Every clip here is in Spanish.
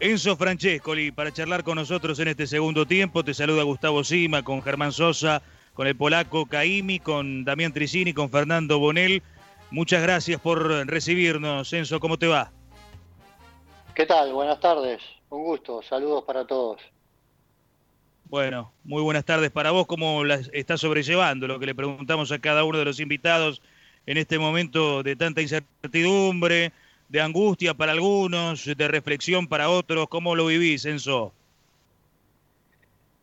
Enzo Francescoli para charlar con nosotros en este segundo tiempo. Te saluda Gustavo Sima con Germán Sosa, con el polaco Caimi, con Damián Tricini, con Fernando Bonel. Muchas gracias por recibirnos. Enzo, ¿cómo te va? ¿Qué tal? Buenas tardes. Un gusto. Saludos para todos. Bueno, muy buenas tardes para vos. ¿Cómo la estás sobrellevando? Lo que le preguntamos a cada uno de los invitados en este momento de tanta incertidumbre, de angustia para algunos, de reflexión para otros. ¿Cómo lo vivís, Enzo?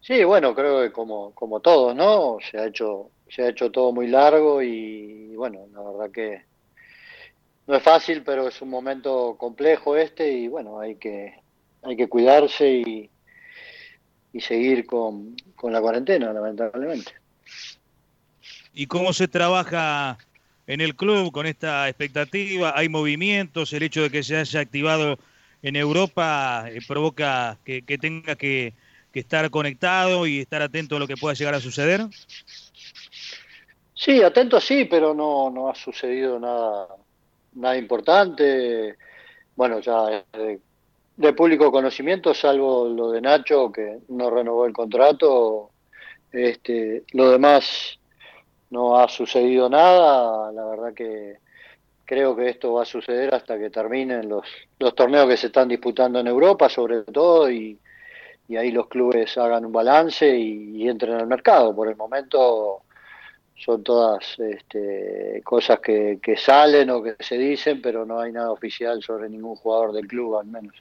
Sí, bueno, creo que como, como todos, ¿no? Se ha hecho, se ha hecho todo muy largo y bueno, la verdad que no es fácil, pero es un momento complejo este y bueno, hay que, hay que cuidarse y, y seguir con, con la cuarentena, lamentablemente. ¿Y cómo se trabaja en el club con esta expectativa? ¿Hay movimientos? ¿El hecho de que se haya activado en Europa eh, provoca que, tenga que, estar conectado y estar atento a lo que pueda llegar a suceder? Sí, atento sí, pero no, no ha sucedido nada, nada importante. Bueno, ya de público conocimiento, salvo lo de Nacho, que no renovó el contrato. Este, lo demás no ha sucedido nada, la verdad que creo que esto va a suceder hasta que terminen los, los torneos que se están disputando en Europa, sobre todo, y, ahí los clubes hagan un balance y, entren al mercado. Por el momento son todas este, cosas que, que salen o que se dicen, pero no hay nada oficial sobre ningún jugador del club, al menos.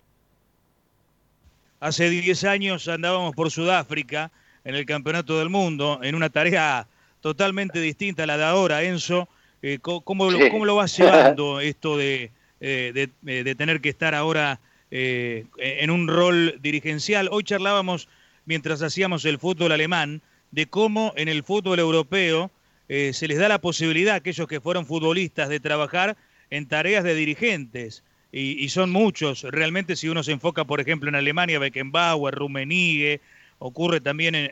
Hace 10 años andábamos por Sudáfrica en el Campeonato del Mundo en una tarea totalmente distinta a la de ahora, Enzo. Eh, ¿cómo, lo, vas llevando esto eh, de, de, tener que estar ahora eh, en un rol dirigencial? Hoy charlábamos, mientras hacíamos el fútbol alemán, de cómo en el fútbol europeo se les da la posibilidad a aquellos que fueron futbolistas de trabajar en tareas de dirigentes. Y, son muchos. Realmente si uno se enfoca, por ejemplo, en Alemania, Beckenbauer, Rummenigge, ocurre también en,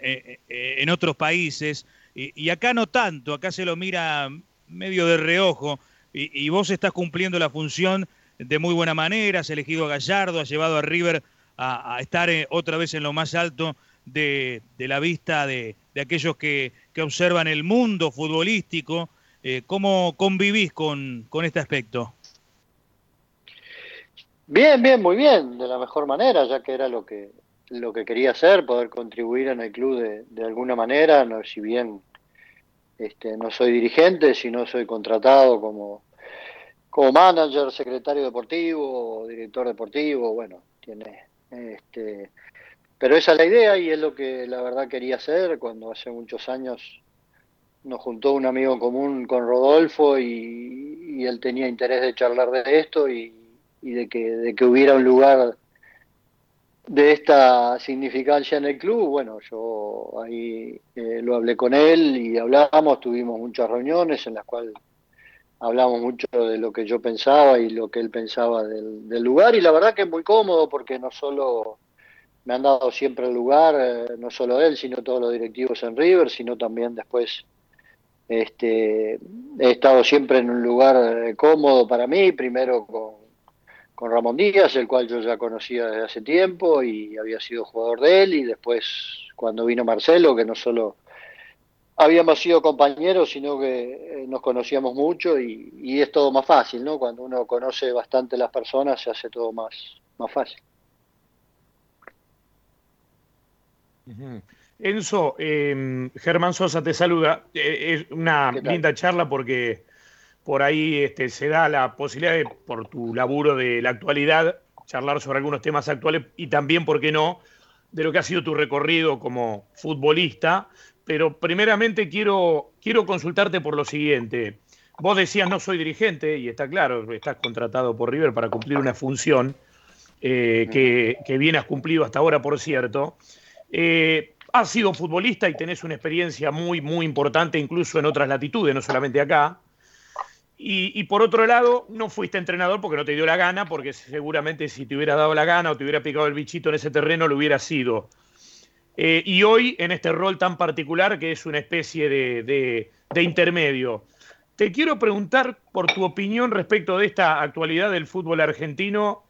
en otros países. Y, acá no tanto, acá se lo mira medio de reojo y, vos estás cumpliendo la función de muy buena manera, has elegido a Gallardo, has llevado a River a, estar eh, otra vez en lo más alto de, la vista de, aquellos que, observan el mundo futbolístico. Eh, ¿Cómo convivís con, con este aspecto? Bien, bien, muy bien, de la mejor manera, ya que era lo que lo que quería hacer, poder contribuir en el club de, de alguna manera, no, si bien este, no soy dirigente, sino soy contratado como, como manager, secretario deportivo, director deportivo, bueno, tiene este pero esa es la idea y es lo que la verdad quería hacer cuando hace muchos años nos juntó un amigo común con Rodolfo y, él tenía interés de charlar de esto y, y, de que de que hubiera un lugar de esta significancia en el club, bueno, yo ahí eh, lo hablé con él y hablamos, tuvimos muchas reuniones en las cuales hablamos mucho de lo que yo pensaba y lo que él pensaba del, lugar. Y la verdad que es muy cómodo porque no solo me han dado siempre el lugar, eh, no solo él, sino todos los directivos en River, sino también después este, he estado siempre en un lugar eh, cómodo para mí, primero con con Ramón Díaz, el cual yo ya conocía desde hace tiempo y había sido jugador de él, y después cuando vino Marcelo, que no solo habíamos sido compañeros, sino que eh, nos conocíamos mucho y, es todo más fácil, ¿no? Cuando uno conoce bastante las personas se hace todo más, más fácil. Enzo, em, Germán Sosa te saluda. Eh, es una linda charla porque por ahí este, se da la posibilidad de, por tu laburo de la actualidad, charlar sobre algunos temas actuales y también, ¿por qué no?, de lo que ha sido tu recorrido como futbolista. Pero primeramente quiero, quiero consultarte por lo siguiente. Vos decías no soy dirigente, y está claro, estás contratado por River para cumplir una función eh, que, que, bien has cumplido hasta ahora, por cierto. Eh, has sido futbolista y tenés una experiencia muy, muy importante, incluso en otras latitudes, no solamente acá. Y, por otro lado, no fuiste entrenador porque no te dio la gana, porque seguramente si te hubiera dado la gana o te hubiera picado el bichito en ese terreno, lo hubiera sido. Eh, y hoy, en este rol tan particular, que es una especie de, intermedio, te quiero preguntar por tu opinión respecto de esta actualidad del fútbol argentino,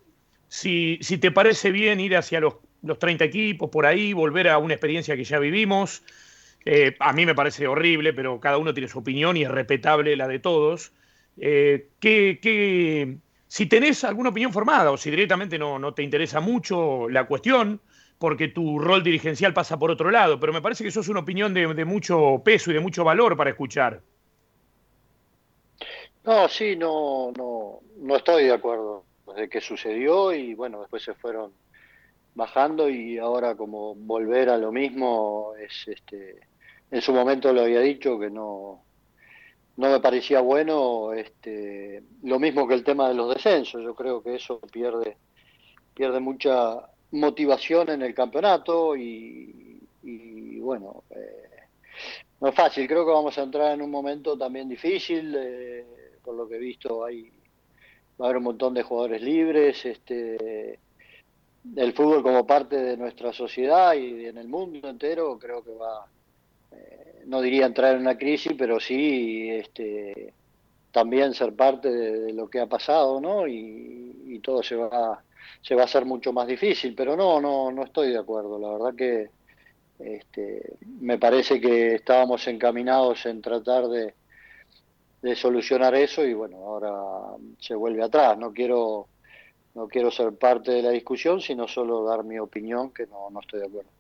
si, si te parece bien ir hacia los, los 30 equipos, por ahí, volver a una experiencia que ya vivimos. Eh, a mí me parece horrible, pero cada uno tiene su opinión y es respetable la de todos. Eh, si tenés alguna opinión formada o si directamente no, no te interesa mucho la cuestión, porque tu rol dirigencial pasa por otro lado, pero me parece que eso es una opinión de, mucho peso y de mucho valor para escuchar. No, sí, no, no, no estoy de acuerdo de qué sucedió y bueno, después se fueron bajando y ahora como volver a lo mismo es este en su momento lo había dicho que no no me parecía bueno este lo mismo que el tema de los descensos. Yo creo que eso pierde pierde mucha motivación en el campeonato y, bueno, eh, no es fácil, creo que vamos a entrar en un momento también difícil, eh, por lo que he visto hay va a haber un montón de jugadores libres, este el fútbol como parte de nuestra sociedad y en el mundo entero creo que va eh, no diría entrar en una crisis, pero sí este también ser parte de, lo que ha pasado, ¿no? Y, todo se va se va a hacer mucho más difícil, pero no, no, no estoy de acuerdo. La verdad que este, me parece que estábamos encaminados en tratar de, de solucionar eso y bueno, ahora se vuelve atrás. No quiero, no quiero ser parte de la discusión, sino solo dar mi opinión, que no, no estoy de acuerdo.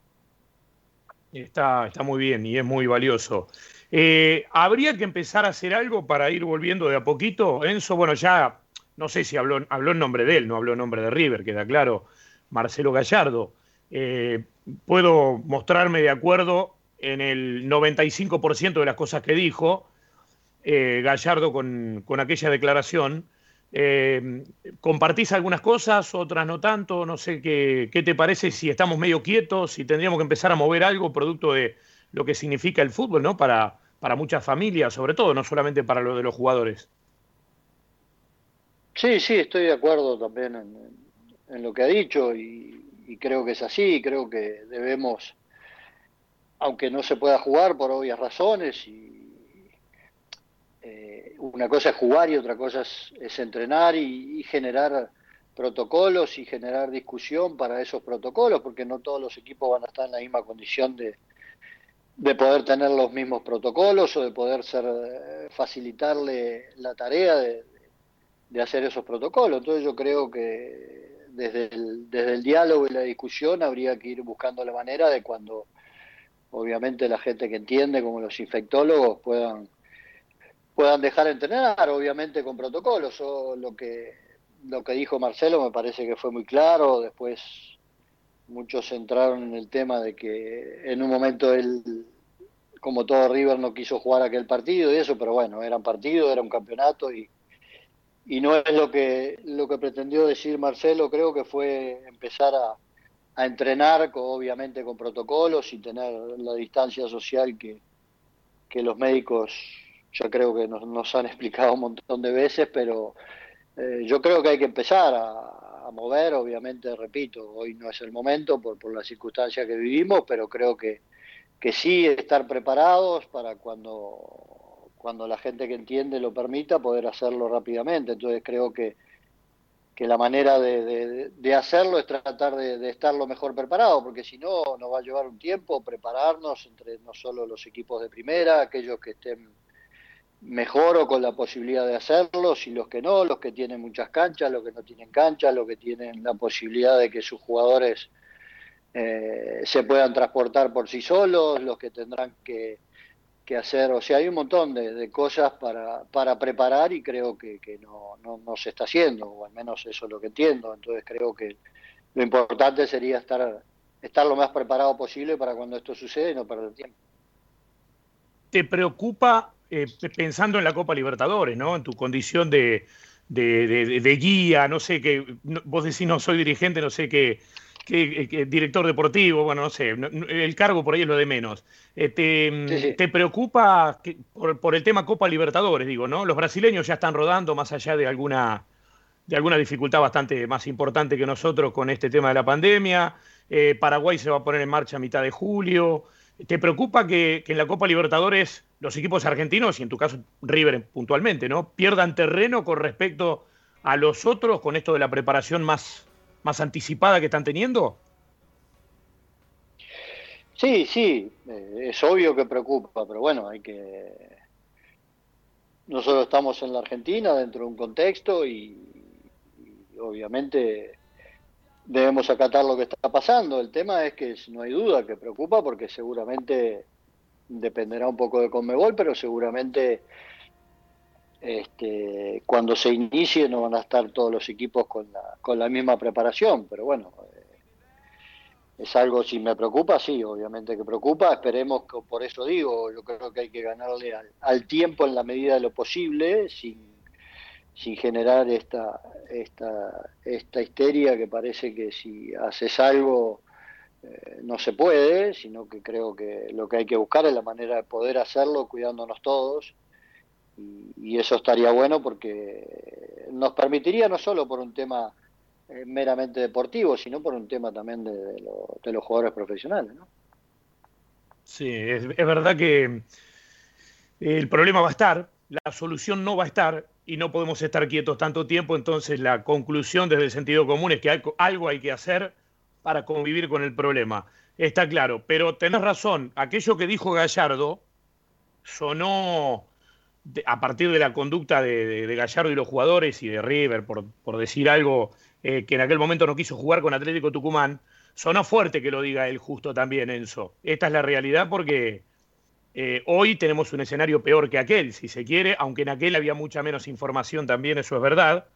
Está, está muy bien y es muy valioso. Eh, ¿Habría que empezar a hacer algo para ir volviendo de a poquito? Enzo, bueno, ya no sé si habló, habló en nombre de él, no habló en nombre de River, queda claro, Marcelo Gallardo. Eh, puedo mostrarme de acuerdo en el 95% de las cosas que dijo eh, Gallardo con, aquella declaración. Eh, ¿Compartís algunas cosas, otras no tanto? No sé qué, qué te parece si estamos medio quietos, si tendríamos que empezar a mover algo producto de lo que significa el fútbol, ¿no? Para, para muchas familias, sobre todo, no solamente para lo de los jugadores. Sí, sí, estoy de acuerdo también en, lo que ha dicho y, creo que es así, creo que debemos, aunque no se pueda jugar por obvias razones, y una cosa es jugar y otra cosa es, entrenar y, generar protocolos y generar discusión para esos protocolos, porque no todos los equipos van a estar en la misma condición de, de poder tener los mismos protocolos o de poder ser eh, facilitarle la tarea de, de hacer esos protocolos. Entonces yo creo que desde el, desde el diálogo y la discusión habría que ir buscando la manera de cuando obviamente la gente que entiende, como los infectólogos, puedan puedan dejar de entrenar, obviamente con protocolos. O lo que lo que dijo Marcelo me parece que fue muy claro. Después muchos entraron en el tema de que en un momento él, como todo River, no quiso jugar aquel partido y eso, pero bueno, era un partido, era un campeonato y, y no es lo que lo que pretendió decir Marcelo creo que fue empezar a, entrenar obviamente con protocolos y tener la distancia social que, que los médicos ya creo que nos, han explicado un montón de veces pero eh, yo creo que hay que empezar a, mover obviamente repito hoy no es el momento por, por las circunstancias que vivimos pero creo que que sí estar preparados para cuando cuando la gente que entiende lo permita, poder hacerlo rápidamente. Entonces creo que, que la manera de, de, hacerlo es tratar de, estar lo mejor preparado, porque si no, nos va a llevar un tiempo prepararnos entre no solo los equipos de primera, aquellos que estén mejor o con la posibilidad de hacerlo, y los que no, los que tienen muchas canchas, los que no tienen canchas, los que tienen la posibilidad de que sus jugadores eh, se puedan transportar por sí solos, los que tendrán que que hacer, o sea, hay un montón de, cosas para, para, preparar y creo que, no, no, se está haciendo, o al menos eso es lo que entiendo, entonces creo que lo importante sería estar, estar lo más preparado posible para cuando esto suceda y no perder tiempo. ¿Te preocupa, eh, pensando en la Copa Libertadores, ¿no? en tu condición de, de, guía, no sé, que vos decís no soy dirigente, no sé qué que, director deportivo, bueno, no sé, el cargo por ahí es lo de menos. Eh, te, preocupa por, el tema Copa Libertadores, digo, ¿no? Los brasileños ya están rodando más allá de alguna, de alguna dificultad bastante más importante que nosotros con este tema de la pandemia. Eh, Paraguay se va a poner en marcha a mitad de julio. ¿Te preocupa que, en la Copa Libertadores los equipos argentinos, y en tu caso River puntualmente, ¿no? pierdan terreno con respecto a los otros con esto de la preparación más más anticipada que están teniendo? Sí, sí, eh, es obvio que preocupa, pero bueno, hay que... Nosotros estamos en la Argentina dentro de un contexto y, obviamente debemos acatar lo que está pasando. El tema es que no hay duda que preocupa porque seguramente dependerá un poco de Conmebol, pero seguramente este, cuando se inicie no van a estar todos los equipos con la, con la misma preparación, pero bueno, es algo, si me preocupa, sí, obviamente que preocupa, esperemos que, por eso digo, yo creo que hay que ganarle al, tiempo en la medida de lo posible, sin, sin generar esta, esta, esta histeria que parece que si haces algo eh, no se puede, sino que creo que lo que hay que buscar es la manera de poder hacerlo cuidándonos todos, y eso estaría bueno porque nos permitiría no solo por un tema eh, meramente deportivo, sino por un tema también de, los jugadores profesionales. ¿no? Sí, es, verdad que el problema va a estar, la solución no va a estar y no podemos estar quietos tanto tiempo, entonces la conclusión desde el sentido común es que algo hay que hacer para convivir con el problema. Está claro, pero tenés razón, aquello que dijo Gallardo sonó a partir de la conducta de, Gallardo y los jugadores y de River, por, por decir algo eh, que en aquel momento no quiso jugar con Atlético Tucumán, sonó fuerte que lo diga él justo también, Enzo. Esta es la realidad porque eh, hoy tenemos un escenario peor que aquel, si se quiere, aunque en aquel había mucha menos información también, eso es verdad.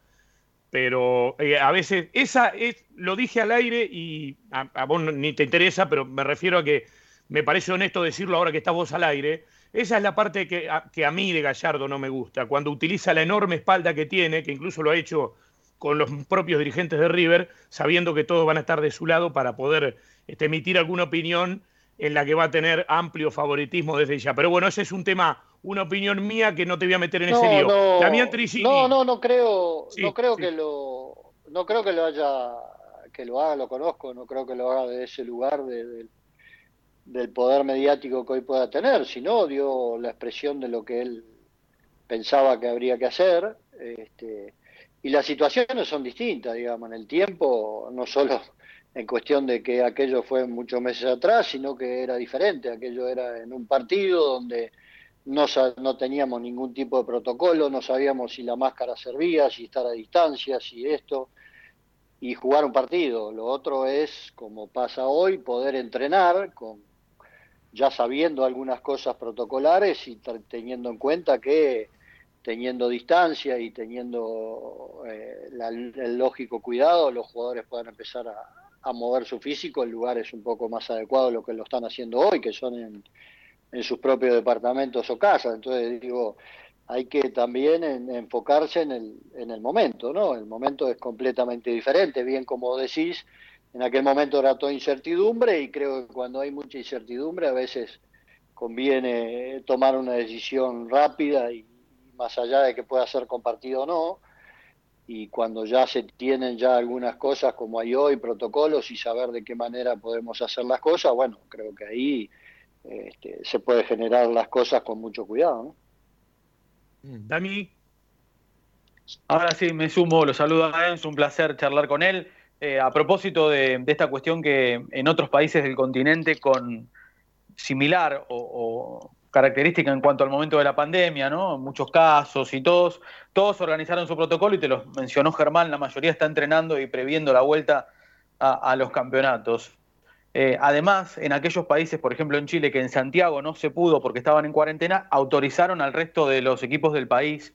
Pero eh, a veces, esa es, lo dije al aire y a, vos ni te interesa, pero me refiero a que me parece honesto decirlo ahora que estás vos al aire. Esa es la parte que que a mí de Gallardo no me gusta, cuando utiliza la enorme espalda que tiene, que incluso lo ha hecho con los propios dirigentes de River, sabiendo que todos van a estar de su lado para poder este, emitir alguna opinión en la que va a tener amplio favoritismo desde ya. Pero bueno, ese es un tema, una opinión mía que no te voy a meter en ese lío. No, no, no, creo, no creo que lo, no creo que lo haya, que lo haga, lo conozco, no creo que lo haga de ese lugar del poder mediático que hoy pueda tener, sino dio la expresión de lo que él pensaba que habría que hacer. Este, y las situaciones son distintas, digamos, en el tiempo, no solo en cuestión de que aquello fue muchos meses atrás, sino que era diferente, aquello era en un partido donde no, no teníamos ningún tipo de protocolo, no sabíamos si la máscara servía, si estar a distancia, si esto, y jugar un partido. Lo otro es, como pasa hoy, poder entrenar con ya sabiendo algunas cosas protocolares y teniendo en cuenta que teniendo distancia y teniendo eh, el lógico cuidado, los jugadores puedan empezar a, mover su físico en lugares un poco más adecuados a lo que lo están haciendo hoy, que son en, sus propios departamentos o casas. Entonces, digo, hay que también enfocarse en el, en el momento, ¿no? El momento es completamente diferente, bien como decís, en aquel momento era toda incertidumbre y creo que cuando hay mucha incertidumbre a veces conviene tomar una decisión rápida y, más allá de que pueda ser compartido o no, y cuando ya se tienen ya algunas cosas como hay hoy, protocolos y saber de qué manera podemos hacer las cosas, bueno, creo que ahí este, se puede generar las cosas con mucho cuidado. Mm, Dani. Ahora sí, me sumo, lo saludo a Enzo, un placer charlar con él. Eh, a propósito de, esta cuestión que en otros países del continente con similar o característica en cuanto al momento de la pandemia, ¿no? Muchos casos y todos, todos organizaron su protocolo y te lo mencionó Germán, la mayoría está entrenando y previendo la vuelta a, los campeonatos. Eh, además, en aquellos países, por ejemplo en Chile, que en Santiago no se pudo porque estaban en cuarentena, autorizaron al resto de los equipos del país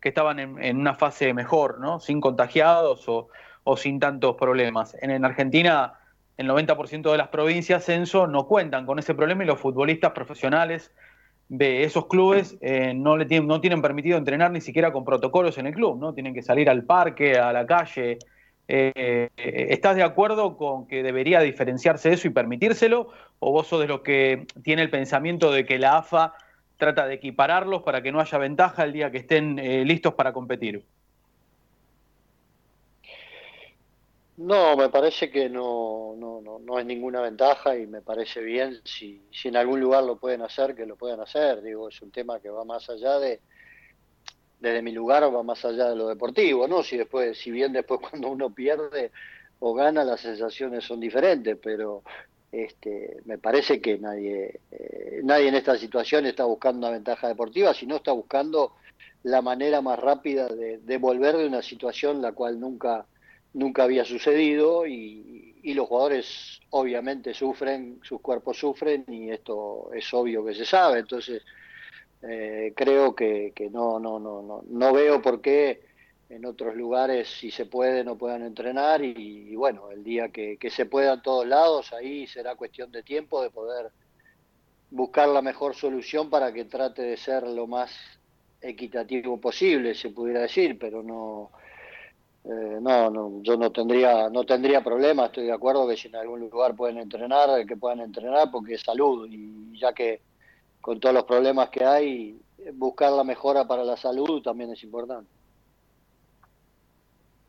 que estaban en, una fase mejor, ¿no? Sin contagiados o, sin tantos problemas. En, Argentina, el 90% de las provincias, censo, no cuentan con ese problema y los futbolistas profesionales de esos clubes eh, no, le tienen, no tienen permitido entrenar ni siquiera con protocolos en el club, ¿no? Tienen que salir al parque, a la calle. Eh, ¿Estás de acuerdo con que debería diferenciarse eso y permitírselo? ¿O vos sos de los que tiene el pensamiento de que la AFA trata de equipararlos para que no haya ventaja el día que estén eh, listos para competir? No, me parece que no, no, no, no es ninguna ventaja y me parece bien si, si en algún lugar lo pueden hacer, que lo puedan hacer. Digo, es un tema que va más allá de, desde mi lugar, va más allá de lo deportivo, ¿no? Si después, si bien después cuando uno pierde, o gana, las sensaciones son diferentes, pero este, me parece que nadie, eh, nadie en esta situación está buscando una ventaja deportiva, sino está buscando la manera más rápida de, volver de una situación la cual nunca, nunca había sucedido y, los jugadores obviamente sufren, sus cuerpos sufren y esto es obvio que se sabe. Entonces, eh, creo que, que no, no, no, no, no veo por qué en otros lugares si se puede no puedan entrenar y, bueno, el día que, se pueda en todos lados, ahí será cuestión de tiempo de poder buscar la mejor solución para que trate de ser lo más equitativo posible, se pudiera decir, pero no, eh, no, no, yo no tendría, no tendría problema, estoy de acuerdo que si en algún lugar pueden entrenar, que puedan entrenar porque es salud y ya que con todos los problemas que hay, buscar la mejora para la salud también es importante.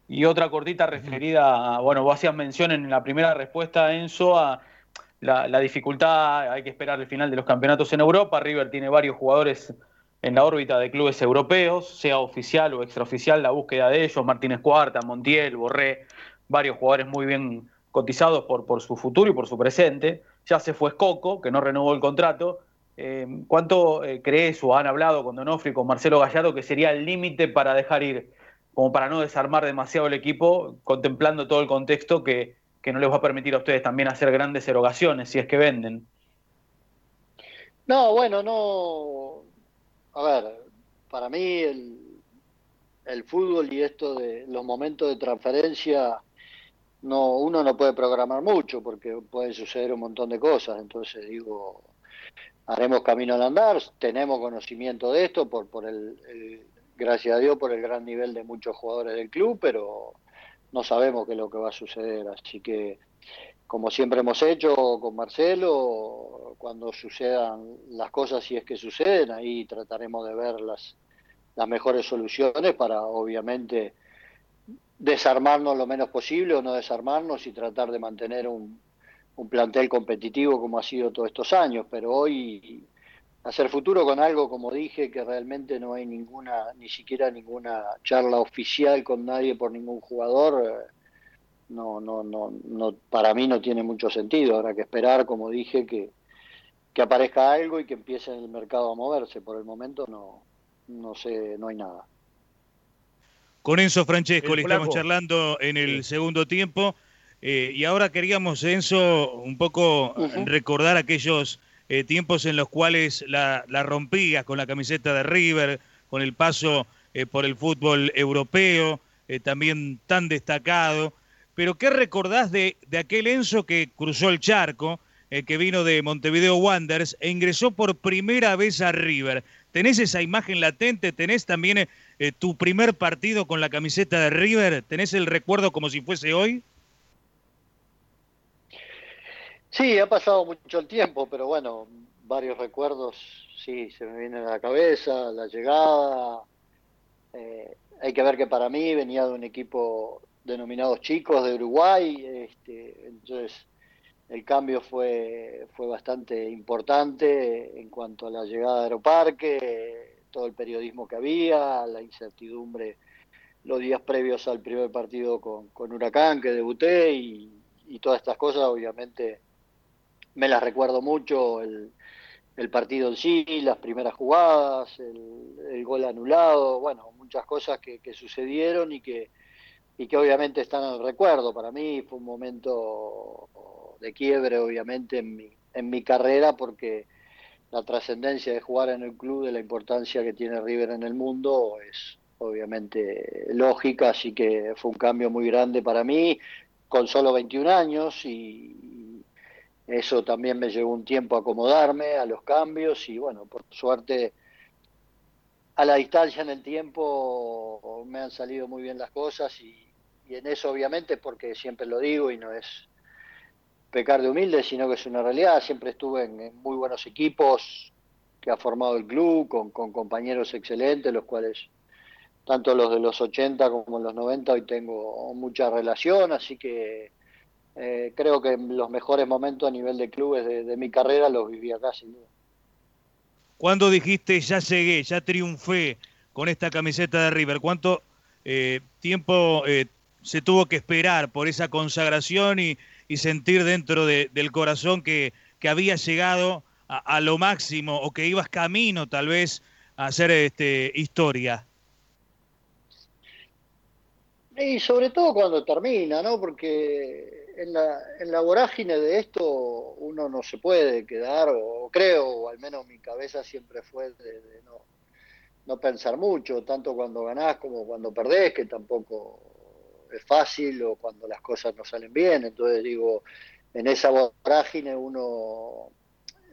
Y otra cortita referida a, bueno, vos hacías mención en la primera respuesta, Enzo, a la, dificultad, hay que esperar el final de los campeonatos en Europa. River tiene varios jugadores en la órbita de clubes europeos, sea oficial o extraoficial, la búsqueda de ellos, Martínez Cuarta, Montiel, Borré, varios jugadores muy bien cotizados por, su futuro y por su presente. Ya se fue Coco, que no renovó el contrato. Eh, ¿Cuánto eh, crees o han hablado con Donofri, con Marcelo Gallardo, que sería el límite para dejar ir como para no desarmar demasiado el equipo, contemplando todo el contexto que, no les va a permitir a ustedes también hacer grandes erogaciones si es que venden. No, bueno, no. A ver, para mí el, fútbol y esto de los momentos de transferencia, no, uno no puede programar mucho porque puede suceder un montón de cosas. Entonces digo, haremos camino al andar, tenemos conocimiento de esto por, por el, gracias a Dios por el gran nivel de muchos jugadores del club, pero no sabemos qué es lo que va a suceder. Así que, como siempre hemos hecho con Marcelo, cuando sucedan las cosas, si es que suceden, ahí trataremos de ver las, las mejores soluciones para, obviamente, desarmarnos lo menos posible o no desarmarnos y tratar de mantener un, un plantel competitivo como ha sido todos estos años. Pero hoy hacer futuro con algo, como dije, que realmente no hay ninguna, ni siquiera ninguna charla oficial con nadie por ningún jugador, eh, no, no, no, no, para mí no tiene mucho sentido. Habrá que esperar, como dije, que, que aparezca algo y que empiece el mercado a moverse. Por el momento no, no sé, no hay nada. Con Enzo Francesco le estamos charlando en el segundo tiempo. Eh, y ahora queríamos, Enzo, un poco recordar aquellos eh, tiempos en los cuales la, la, rompías con la camiseta de River, con el paso eh, por el fútbol europeo, eh, también tan destacado. Pero ¿qué recordás de, de aquel Enzo que cruzó el charco, que vino de Montevideo Wanderers e ingresó por primera vez a River? ¿Tenés esa imagen latente? ¿Tenés también tu primer partido con la camiseta de River? ¿Tenés el recuerdo como si fuese hoy? Sí, ha pasado mucho el tiempo, pero bueno, varios recuerdos sí se me vienen a la cabeza, la llegada. Eh, hay que ver que para mí venía de un equipo denominado Chicos de Uruguay, este, entonces el cambio fue, fue bastante importante en cuanto a la llegada de Aeroparque, todo el periodismo que había, la incertidumbre los días previos al primer partido con, con Huracán que debuté y, todas estas cosas obviamente me las recuerdo mucho, el, el partido en sí, las primeras jugadas, el, gol anulado, bueno, muchas cosas que, sucedieron y que, y que obviamente están en el recuerdo. Para mí fue un momento de quiebre, obviamente, en mi, en mi carrera, porque la trascendencia de jugar en el club, de la importancia que tiene River en el mundo, es obviamente lógica, así que fue un cambio muy grande para mí, con solo 21 años y, eso también me llevó un tiempo a acomodarme a los cambios y bueno, por suerte a la distancia en el tiempo me han salido muy bien las cosas y, en eso obviamente porque siempre lo digo y no es pecar de humilde, sino que es una realidad. Siempre estuve en, muy buenos equipos que ha formado el club, con, compañeros excelentes, los cuales, tanto los de los 80 como los 90, hoy tengo mucha relación, así que eh, creo que los mejores momentos a nivel de clubes de, mi carrera los viví acá, sin duda. ¿Cuándo dijiste ya llegué, ya triunfé con esta camiseta de River? ¿Cuánto eh, tiempo eh, se tuvo que esperar por esa consagración y, sentir dentro del corazón que, había llegado a, lo máximo o que ibas camino tal vez a hacer este, historia. Y sobre todo cuando termina, ¿no? Porque en la, en la vorágine de esto uno no se puede quedar, o creo, o al menos mi cabeza siempre fue de, no, no pensar mucho, tanto cuando ganás como cuando perdés, que tampoco es fácil o cuando las cosas no salen bien. Entonces digo, en esa vorágine uno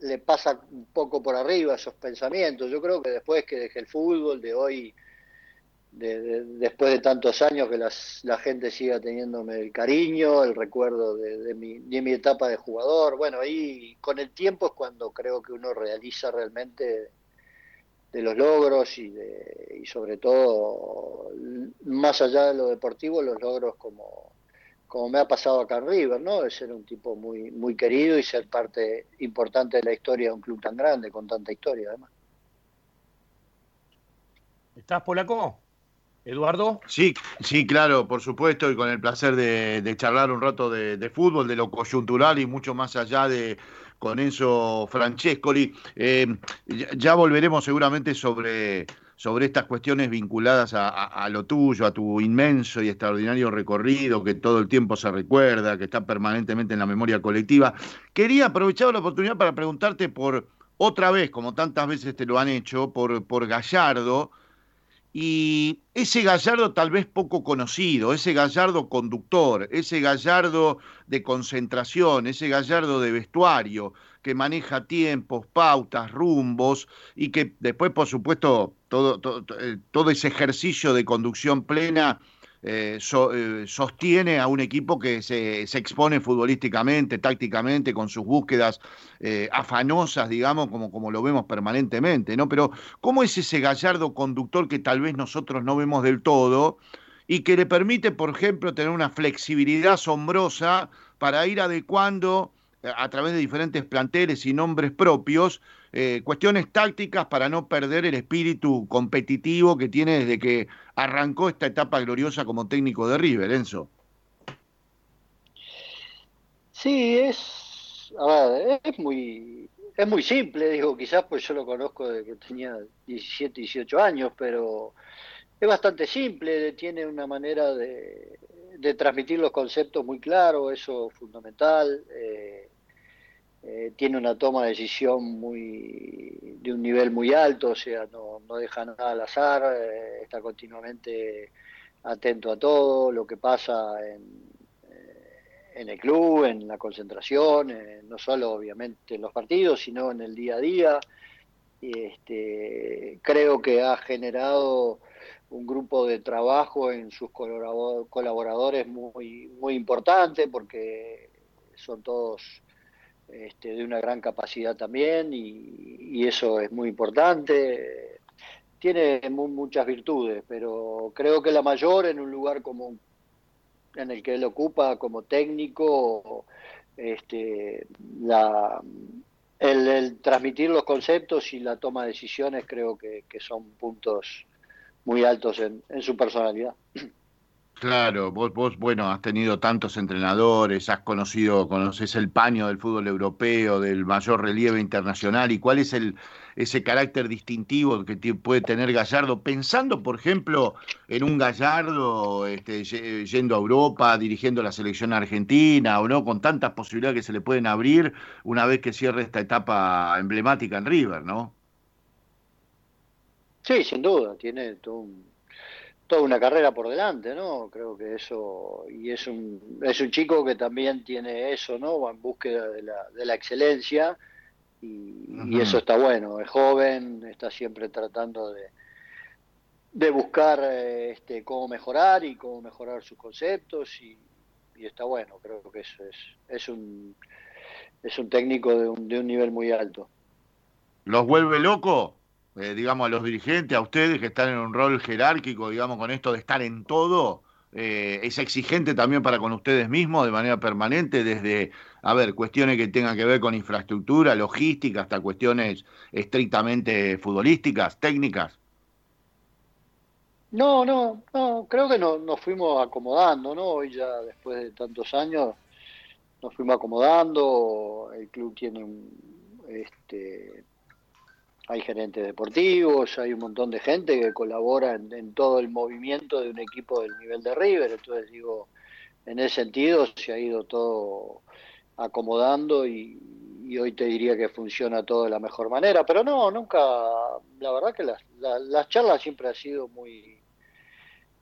le pasa un poco por arriba esos pensamientos. Yo creo que después que dejé el fútbol, de hoy, de, después de tantos años que la gente siga teniéndome el cariño, el recuerdo de, mi, de mi etapa de jugador, bueno, ahí con el tiempo es cuando creo que uno realiza realmente de los logros y, de, y sobre todo, más allá de lo deportivo, los logros como, como me ha pasado acá en River, ¿no? De ser un tipo muy, muy querido y ser parte importante de la historia de un club tan grande, con tanta historia además. ¿Estás polaco? Eduardo. Sí, sí, claro, por supuesto, y con el placer de, charlar un rato de, fútbol, de lo coyuntural y mucho más allá de, con Enzo Francescoli. Eh, ya, volveremos seguramente sobre, sobre estas cuestiones vinculadas a, lo tuyo, a tu inmenso y extraordinario recorrido que todo el tiempo se recuerda, que está permanentemente en la memoria colectiva. Quería aprovechar la oportunidad para preguntarte por otra vez, como tantas veces te lo han hecho, por, por Gallardo y ese Gallardo tal vez poco conocido, ese Gallardo conductor, ese Gallardo de concentración, ese Gallardo de vestuario, que maneja tiempos, pautas, rumbos y que después, por supuesto, todo, todo, eh, todo ese ejercicio de conducción plena eh, eh, sostiene a un equipo que se, expone futbolísticamente, tácticamente, con sus búsquedas eh, afanosas, digamos, como, como lo vemos permanentemente, ¿no? Pero, ¿cómo es ese gallardo conductor que tal vez nosotros no vemos del todo y que le permite, por ejemplo, tener una flexibilidad asombrosa para ir adecuando a través de diferentes planteles y nombres propios, eh, cuestiones tácticas para no perder el espíritu competitivo que tiene desde que arrancó esta etapa gloriosa como técnico de River, Enzo. Sí, es, a ver, es muy, es muy simple, digo, quizás pues yo lo conozco desde que tenía 17, 18 años, pero es bastante simple, tiene una manera de, de transmitir los conceptos muy claro, eso es fundamental. Eh, eh, tiene una toma de decisión muy de un nivel muy alto, o sea, no, deja nada al azar, eh, está continuamente atento a todo lo que pasa en, eh, en el club, en la concentración, no solo obviamente en los partidos, sino en el día a día. Este, creo que ha generado un grupo de trabajo en sus colaboradores muy importante porque son todos este, de una gran capacidad también y, eso es muy importante. Tiene muchas virtudes, pero creo que la mayor en un lugar como en el que él ocupa como técnico, este, la, el, transmitir los conceptos y la toma de decisiones creo que, son puntos muy altos en su personalidad. Claro, vos, vos, bueno, has tenido tantos entrenadores, has conocido, conoces el paño del fútbol europeo, del mayor relieve internacional, y cuál es el, ese carácter distintivo que puede tener Gallardo, pensando, por ejemplo, en un Gallardo este, yendo a Europa, dirigiendo la selección argentina, o no, con tantas posibilidades que se le pueden abrir una vez que cierre esta etapa emblemática en River, ¿no? Sí, sin duda, tiene todo un toda una carrera por delante, ¿no? Creo que eso, y es un, es un chico que también tiene eso, ¿no? Va en búsqueda de la, de la excelencia y, eso está bueno, es joven, está siempre tratando de, de buscar este, cómo mejorar y cómo mejorar sus conceptos y, está bueno, creo que eso es, es un es un técnico de un, de un nivel muy alto. ¿Los vuelve loco? Eh, digamos, a los dirigentes, a ustedes que están en un rol jerárquico, digamos, con esto de estar en todo, eh, es exigente también para con ustedes mismos de manera permanente, desde, a ver, cuestiones que tengan que ver con infraestructura, logística, hasta cuestiones estrictamente futbolísticas, técnicas. No, no, no, creo que no, nos fuimos acomodando, ¿no? Hoy ya después de tantos años nos fuimos acomodando, el club tiene un, este, hay gerentes deportivos, hay un montón de gente que colabora en, todo el movimiento de un equipo del nivel de River, entonces digo, en ese sentido se ha ido todo acomodando y, hoy te diría que funciona todo de la mejor manera, pero no, nunca, la verdad que las, las, charlas siempre han sido muy...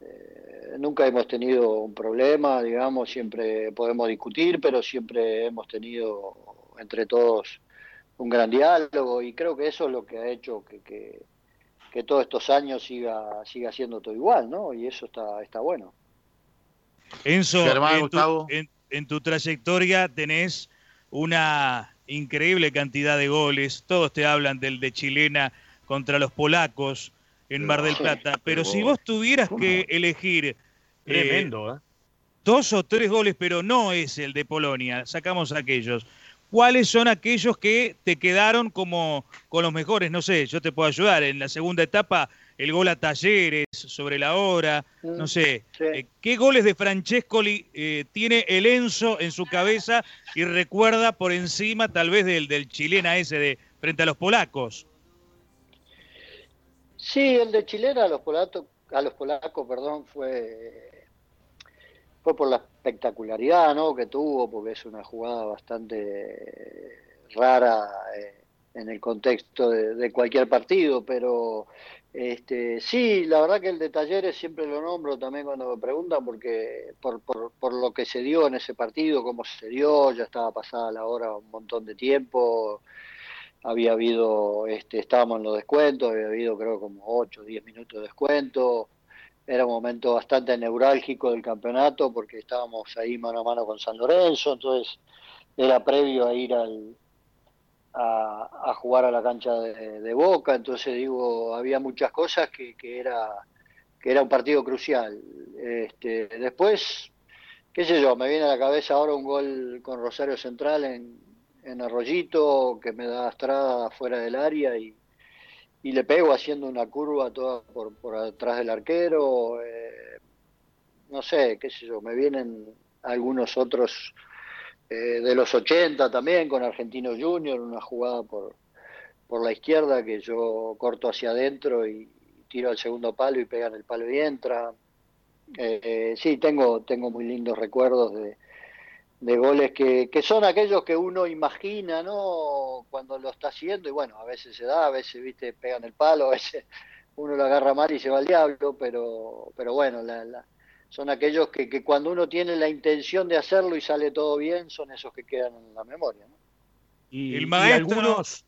Eh, nunca hemos tenido un problema, digamos, siempre podemos discutir, pero siempre hemos tenido entre todos un gran diálogo y creo que eso es lo que ha hecho que, que, todos estos años siga, siga siendo todo igual, ¿no? Y eso está, está bueno. Enzo, en tu, en, tu trayectoria tenés una increíble cantidad de goles, todos te hablan del de chilena contra los polacos en Mar del Plata, pero si vos tuvieras que elegir eh, Tremendo, ¿eh? dos o tres goles, pero no es el de Polonia, sacamos aquellos cuáles son aquellos que te quedaron como con los mejores. No sé, yo te puedo ayudar. En la segunda etapa, el gol a Talleres, sobre la hora, mm, no sé. Eh, ¿Qué goles de Francescoli eh, tiene el Enzo en su cabeza y recuerda por encima tal vez del, del chilena ese de frente a los polacos? Sí, el de chilena a los polacos, a los polacos, perdón, fue fue por la espectacularidad ¿no? que tuvo, porque es una jugada bastante rara eh, en el contexto de, cualquier partido, pero este, sí, la verdad que el de Talleres siempre lo nombro también cuando me preguntan, porque por, por, por lo que se dio en ese partido, cómo se dio, ya estaba pasada la hora un montón de tiempo, había habido, este, estábamos en los descuentos, había habido creo como 8 o 10 minutos de descuento, era un momento bastante neurálgico del campeonato porque estábamos ahí mano a mano con San Lorenzo, entonces era previo a ir al, a, jugar a la cancha de, Boca, entonces digo, había muchas cosas que, que, era que era un partido crucial. Este, después, qué sé yo, me viene a la cabeza ahora un gol con Rosario Central en, en Arroyito que me da Estrada fuera del área y, y le pego haciendo una curva toda por, por atrás del arquero. Eh, no sé, qué sé yo, me vienen algunos otros eh, de los 80 también, con Argentino Junior, una jugada por, por la izquierda que yo corto hacia adentro y tiro al segundo palo y pega en el palo y entra. Eh, sí, tengo, tengo muy lindos recuerdos de, de goles que, que, son aquellos que uno imagina, ¿no? Cuando lo está haciendo, y bueno, a veces se da, a veces, viste, pegan el palo, a veces uno lo agarra mal y se va al diablo, pero, pero bueno, la, son aquellos que, que, cuando uno tiene la intención de hacerlo y sale todo bien, son esos que quedan en la memoria, ¿no? Y, y algunos,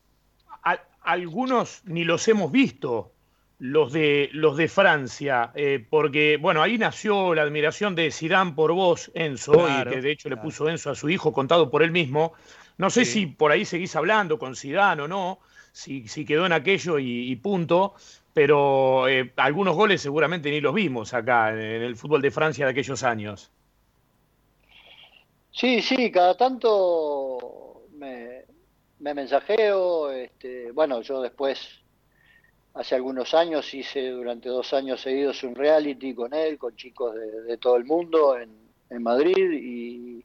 algunos ni los hemos visto, los de, los de Francia, eh, porque, bueno, ahí nació la admiración de Zidane por vos, Enzo, y que de hecho le puso Enzo a su hijo, contado por él mismo. No sé si por ahí seguís hablando con Zidane o no, si, si quedó en aquello y, punto, pero eh, algunos goles seguramente ni los vimos acá en, el fútbol de Francia de aquellos años. Sí, sí, cada tanto me, me mensajeo, este, bueno, yo después hace algunos años hice durante dos años seguidos un reality con él, con chicos de, todo el mundo en, Madrid y,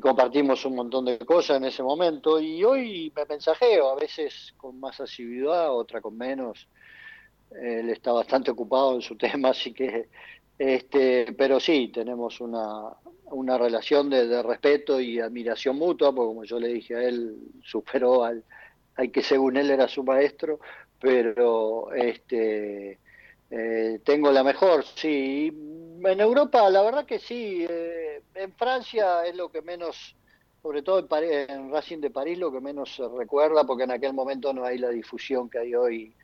compartimos un montón de cosas en ese momento y hoy me mensajeo, a veces con más asiduidad, otra con menos. Él está bastante ocupado en su tema, así que, este, pero sí, tenemos una, una relación de, de respeto y admiración mutua, porque como yo le dije a él, superó al, al que según él era su maestro, pero este eh, tengo la mejor, sí. En Europa, la verdad que sí. Eh, en Francia es lo que menos, sobre todo en, en, Racing de París, lo que menos se recuerda, porque en aquel momento no hay la difusión que hay hoy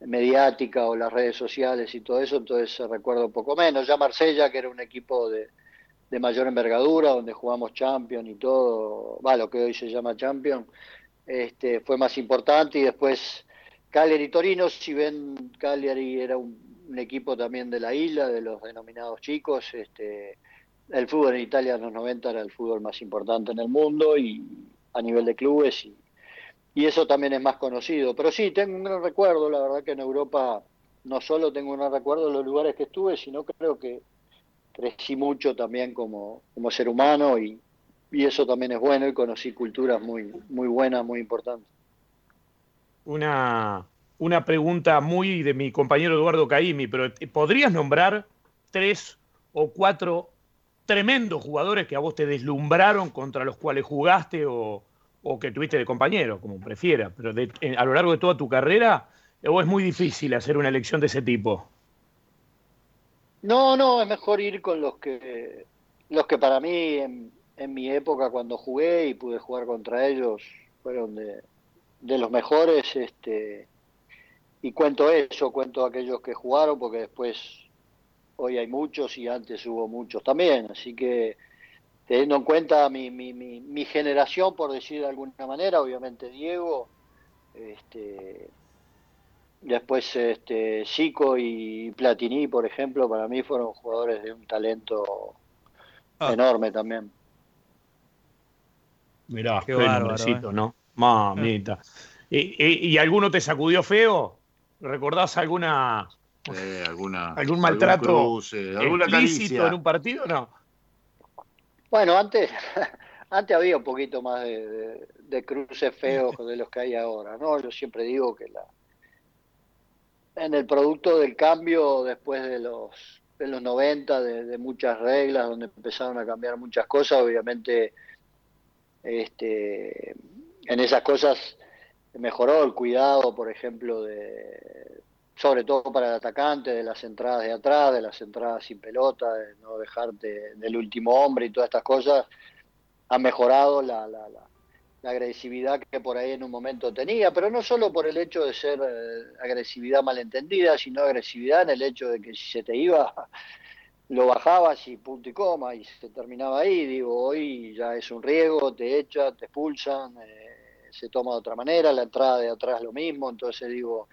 mediática o las redes sociales y todo eso, entonces se recuerda un poco menos. Ya Marsella, que era un equipo de, de mayor envergadura, donde jugamos Champion y todo, va, lo que hoy se llama Champion, este, fue más importante y después Cagliari Torino, si ven, Cagliari era un, equipo también de la isla, de los denominados chicos. Este, el fútbol en Italia en los 90 era el fútbol más importante en el mundo y a nivel de clubes y, eso también es más conocido. Pero sí, tengo un gran recuerdo, la verdad que en Europa no solo tengo un recuerdo de los lugares que estuve, sino creo que crecí mucho también como, como ser humano y, y eso también es bueno y conocí culturas muy, muy buenas, muy importantes. Una, una pregunta muy de mi compañero Eduardo Caimi, pero ¿podrías nombrar tres o cuatro tremendos jugadores que a vos te deslumbraron contra los cuales jugaste o, o que tuviste de compañero, como prefieras, pero a lo largo de toda tu carrera, ¿o es muy difícil hacer una elección de ese tipo? No, no, es mejor ir con los que, los que para mí en, mi época cuando jugué y pude jugar contra ellos fueron de, de los mejores, este, y cuento eso, cuento aquellos que jugaron porque después hoy hay muchos y antes hubo muchos también, así que teniendo en cuenta mi, mi, mi, generación, por decir de alguna manera, obviamente Diego, este, después este, Zico y Platini, por ejemplo, para mí fueron jugadores de un talento ah. enorme también. Mirá, qué, qué ¿no? Mamita. ¿Y, ¿Y, alguno te sacudió feo? ¿Recordás alguna, alguna algún maltrato alguna explícito en un partido? No. Bueno, antes, antes había un poquito más de, cruces feos de los que hay ahora, ¿no? Yo siempre digo que la en el producto del cambio después de los de los 90 de, muchas reglas donde empezaron a cambiar muchas cosas obviamente este en esas cosas mejoró el cuidado por ejemplo de sobre todo para el atacante, de las entradas de atrás, de las entradas sin pelota, de no dejarte del último hombre y todas estas cosas, ha mejorado la, la, la, agresividad que por ahí en un momento tenía, pero no solo por el hecho de ser eh, agresividad malentendida, sino agresividad en el hecho de que si se te iba, lo bajabas y punto y coma y se terminaba ahí. Digo, hoy ya es un riesgo, te echan, te expulsan, eh, se toma de otra manera, la entrada de atrás lo mismo, entonces digo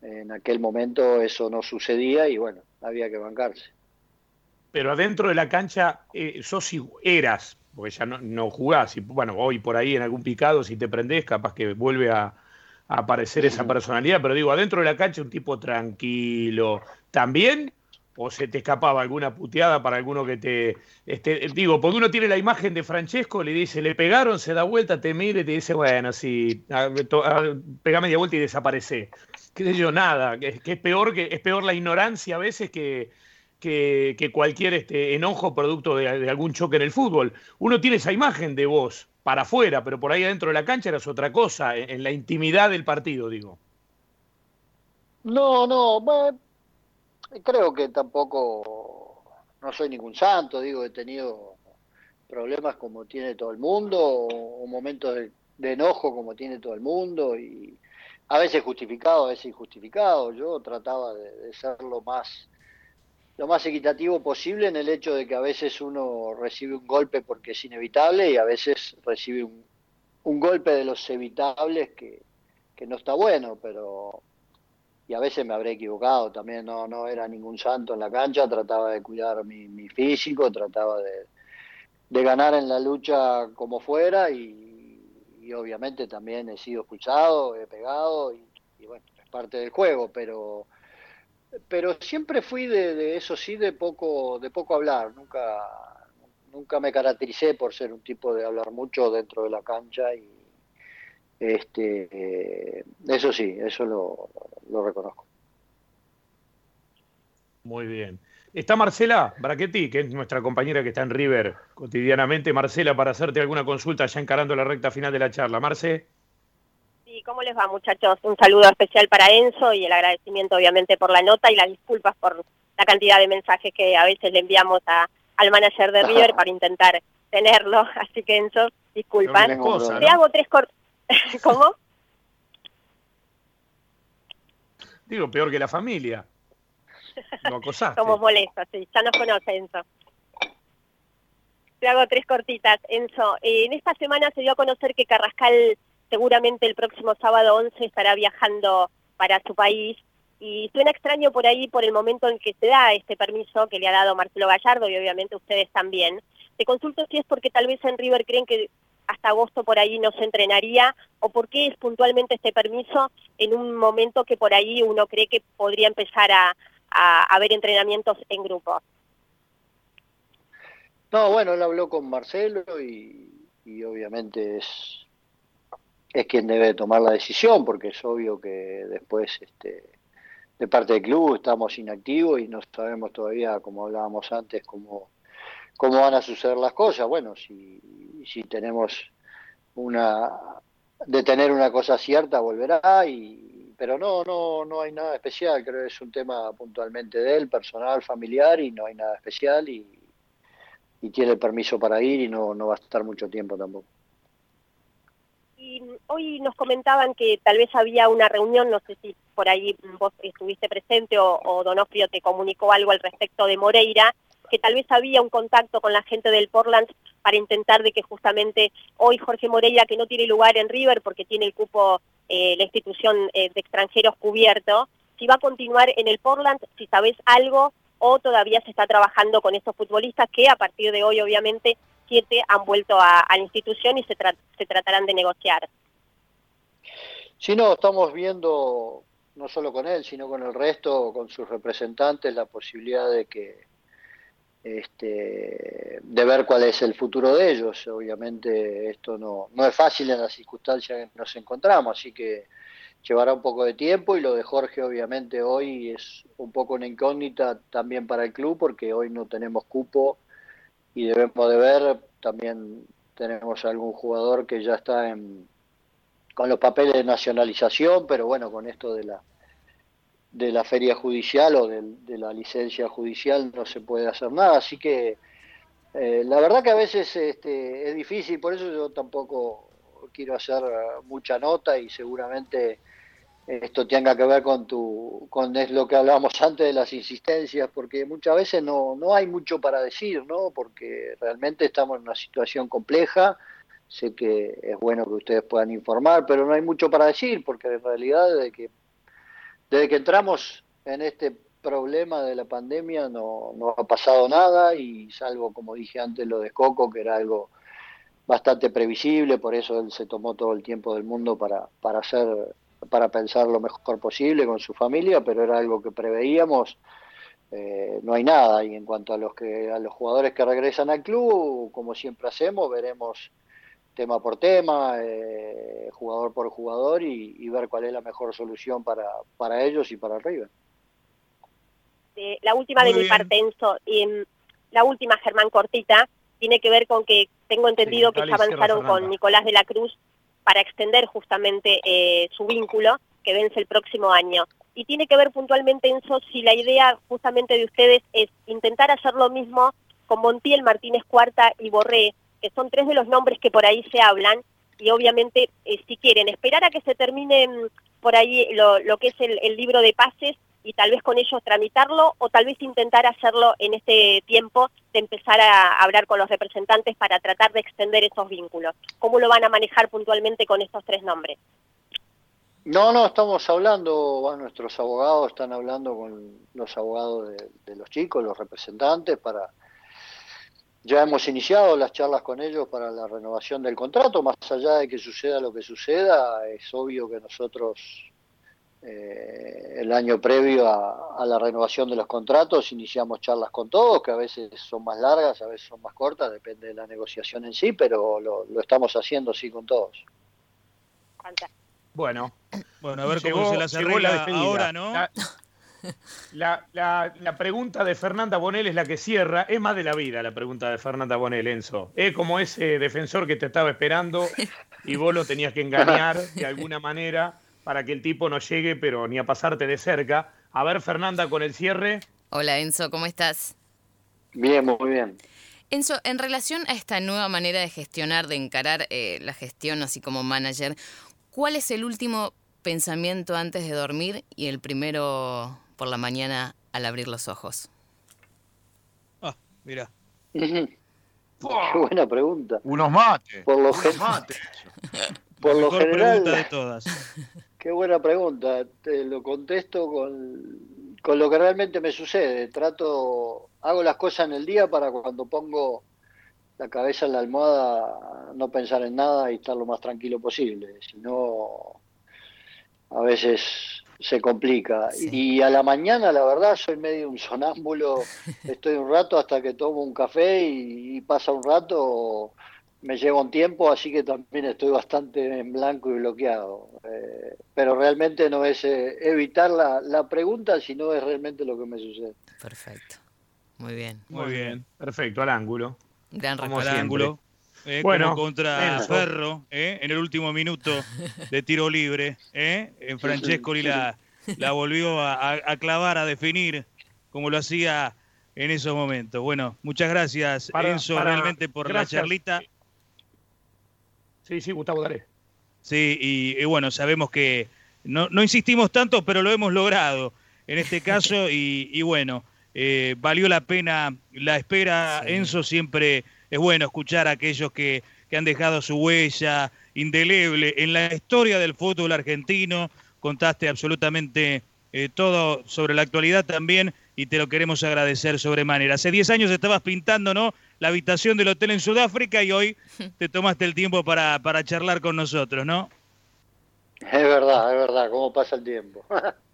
en aquel momento eso no sucedía y bueno, había que bancarse. Pero adentro de la cancha, eh, sos eras, porque ya no, no jugás, y bueno, hoy por ahí en algún picado, si te prendés, capaz que vuelve a, aparecer esa personalidad, pero digo, adentro de la cancha un tipo tranquilo, ¿también? ¿O se te escapaba alguna puteada para alguno que te... Este, digo, porque uno tiene la imagen de Francesco, le dice, le pegaron, se da vuelta, te mira y te dice, bueno, sí, pega media vuelta y desaparece qué sé yo, nada, que, es peor que es peor la ignorancia a veces que, que, cualquier este, enojo producto de, algún choque en el fútbol. Uno tiene esa imagen de vos para afuera, pero por ahí adentro de la cancha eras otra cosa, en, la intimidad del partido, digo. No, no, bueno, creo que tampoco, no soy ningún santo, digo, he tenido problemas como tiene todo el mundo, o, momentos de enojo como tiene todo el mundo, y, a veces justificado, a veces injustificado. Yo trataba de, ser lo más, lo más equitativo posible en el hecho de que a veces uno recibe un golpe porque es inevitable y a veces recibe un, un golpe de los evitables que, que no está bueno, pero y a veces me habré equivocado también, no, no era ningún santo en la cancha, trataba de cuidar mi, mi físico, trataba de, de ganar en la lucha como fuera y, y obviamente también he sido expulsado, he pegado y, bueno, es parte del juego, pero pero siempre fui de, eso sí de poco de poco hablar, nunca nunca me caractericé por ser un tipo de hablar mucho dentro de la cancha y este eso sí, eso lo, lo reconozco. Muy bien. Está Marcela Brachetti, que es nuestra compañera que está en River cotidianamente. Marcela, para hacerte alguna consulta ya encarando la recta final de la charla. Marce. Sí, ¿cómo les va muchachos? Un saludo especial para Enzo y el agradecimiento obviamente por la nota y las disculpas por la cantidad de mensajes que a veces le enviamos a, al manager de River para intentar tenerlo. Así que Enzo, disculpan. Te hago tres cortes. ¿Cómo? Digo, peor que la familia. Somos molestos, sí, ya nos conoce Enzo. Te hago tres cortitas, Enzo. en esta semana se dio a conocer que Carrascal seguramente el próximo sábado 11 estará viajando para su país y suena extraño por ahí por el momento en que se da este permiso que le ha dado Marcelo Gallardo y obviamente ustedes también. Te consulto si es porque tal vez en River creen que hasta agosto por ahí no se entrenaría o por qué es puntualmente este permiso en un momento que por ahí uno cree que podría empezar a, haber entrenamientos en grupo. No, bueno, él habló con Marcelo y, obviamente es, es quien debe tomar la decisión, porque es obvio que después este, de parte del club estamos inactivos y no sabemos todavía, como hablábamos antes, cómo, cómo van a suceder las cosas. Bueno, si, si tenemos una de tener una cosa cierta volverá y pero no no no hay nada especial creo que es un tema puntualmente de él personal familiar y no hay nada especial y, tiene el permiso para ir y no, no va a estar mucho tiempo tampoco y hoy nos comentaban que tal vez había una reunión, no sé si por ahí vos estuviste presente o, o Donofrio te comunicó algo al respecto de Moreira, que tal vez había un contacto con la gente del Portland para intentar de que justamente hoy Jorge Moreira, que no tiene lugar en River porque tiene el cupo, eh, la institución eh, de extranjeros cubierto, si va a continuar en el Portland, si sabes algo o todavía se está trabajando con estos futbolistas que a partir de hoy obviamente siete han vuelto a, la institución y se, se tratarán de negociar. Sí, no, estamos viendo no solo con él, sino con el resto, con sus representantes, la posibilidad de que este, de ver cuál es el futuro de ellos. Obviamente esto no, no es fácil en las circunstancias en que nos encontramos, así que llevará un poco de tiempo y lo de Jorge obviamente hoy es un poco una incógnita también para el club porque hoy no tenemos cupo y debemos de ver, también tenemos algún jugador que ya está en, con los papeles de nacionalización, pero bueno, con esto de la de la feria judicial o de, la licencia judicial no se puede hacer nada. Así que eh, la verdad que a veces este, es difícil, por eso yo tampoco quiero hacer mucha nota y seguramente esto tenga que ver con tu con es lo que hablábamos antes de las insistencias porque muchas veces no, no hay mucho para decir no porque realmente estamos en una situación compleja sé que es bueno que ustedes puedan informar pero no hay mucho para decir porque en realidad de que desde que entramos en este problema de la pandemia no, no ha pasado nada y salvo, como dije antes, lo de Coco, que era algo bastante previsible, por eso él se tomó todo el tiempo del mundo para, para hacer, para pensar lo mejor posible con su familia, pero era algo que preveíamos. Eh, no hay nada y en cuanto a los que a los jugadores que regresan al club, como siempre hacemos, veremos tema por tema, eh, jugador por jugador y, ver cuál es la mejor solución para, para ellos y para River. la última de mi parte, Enzo, y la última, Germán Cortita, tiene que ver con que tengo entendido que ya avanzaron con Nicolás de la Cruz para extender justamente eh, su vínculo que vence el próximo año. Y tiene que ver puntualmente, Enzo, si la idea justamente de ustedes es intentar hacer lo mismo con Montiel, Martínez Cuarta y Borré, que son tres de los nombres que por ahí se hablan, y obviamente eh, si quieren esperar a que se termine mm, por ahí lo, lo que es el, libro de pases y tal vez con ellos tramitarlo o tal vez intentar hacerlo en este tiempo de empezar a hablar con los representantes para tratar de extender esos vínculos. ¿Cómo lo van a manejar puntualmente con estos tres nombres? No, no, estamos hablando, nuestros abogados están hablando con los abogados de los chicos, los representantes, para ya hemos iniciado las charlas con ellos para la renovación del contrato, más allá de que suceda lo que suceda, es obvio que nosotros eh, el año previo a, la renovación de los contratos iniciamos charlas con todos, que a veces son más largas, a veces son más cortas, depende de la negociación en sí, pero lo, estamos haciendo sí con todos. Bueno, bueno, a ver cómo se las arregla ahora, ¿no? La, la, pregunta de Fernanda Bonel es la que cierra. Es más de la vida la pregunta de Fernanda Bonel, Enzo. Es como ese defensor que te estaba esperando y vos lo tenías que engañar de alguna manera para que el tipo no llegue, pero ni a pasarte de cerca. A ver, Fernanda, con el cierre. Hola, Enzo, ¿cómo estás? Bien, muy bien. Enzo, en relación a esta nueva manera de gestionar, de encarar eh, la gestión así como manager, ¿cuál es el último pensamiento antes de dormir y el primero por la mañana al abrir los ojos? Ah, mira. Qué buena pregunta. Unos mates. Por lo, mates. por lo general. de todas. Qué buena pregunta. Te lo contesto con, con lo que realmente me sucede. Trato, hago las cosas en el día para cuando pongo la cabeza en la almohada, no pensar en nada y estar lo más tranquilo posible. Si no, a veces se complica. Y a la mañana, la verdad, soy medio un sonámbulo. Estoy un rato hasta que tomo un café y, pasa un rato, me lleva un tiempo, así que también estoy bastante en blanco y bloqueado. Eh, pero realmente no es eh, evitar la, la pregunta, sino es realmente lo que me sucede. Perfecto. Muy bien. Muy bien. Perfecto, al ángulo. Gran al ángulo. Eh, bueno, contra Ferro, eh, en el último minuto de tiro libre. Eh, en Francescoli la, la volvió a, clavar, a definir, como lo hacía en esos momentos. Bueno, muchas gracias, Enzo, realmente por la charlita. Sí, sí, Gustavo, dale. Sí, y, bueno, sabemos que no, no, insistimos tanto, pero lo hemos logrado en este caso y, y bueno, eh, valió la pena la espera. Enzo siempre es bueno escuchar a aquellos que, han dejado su huella indeleble en la historia del fútbol argentino. Contaste absolutamente eh, todo sobre la actualidad también y te lo queremos agradecer sobremanera. Hace 10 años estabas pintando ¿no? la habitación del hotel en Sudáfrica y hoy te tomaste el tiempo para, para charlar con nosotros, ¿no? Es verdad, es verdad, cómo pasa el tiempo.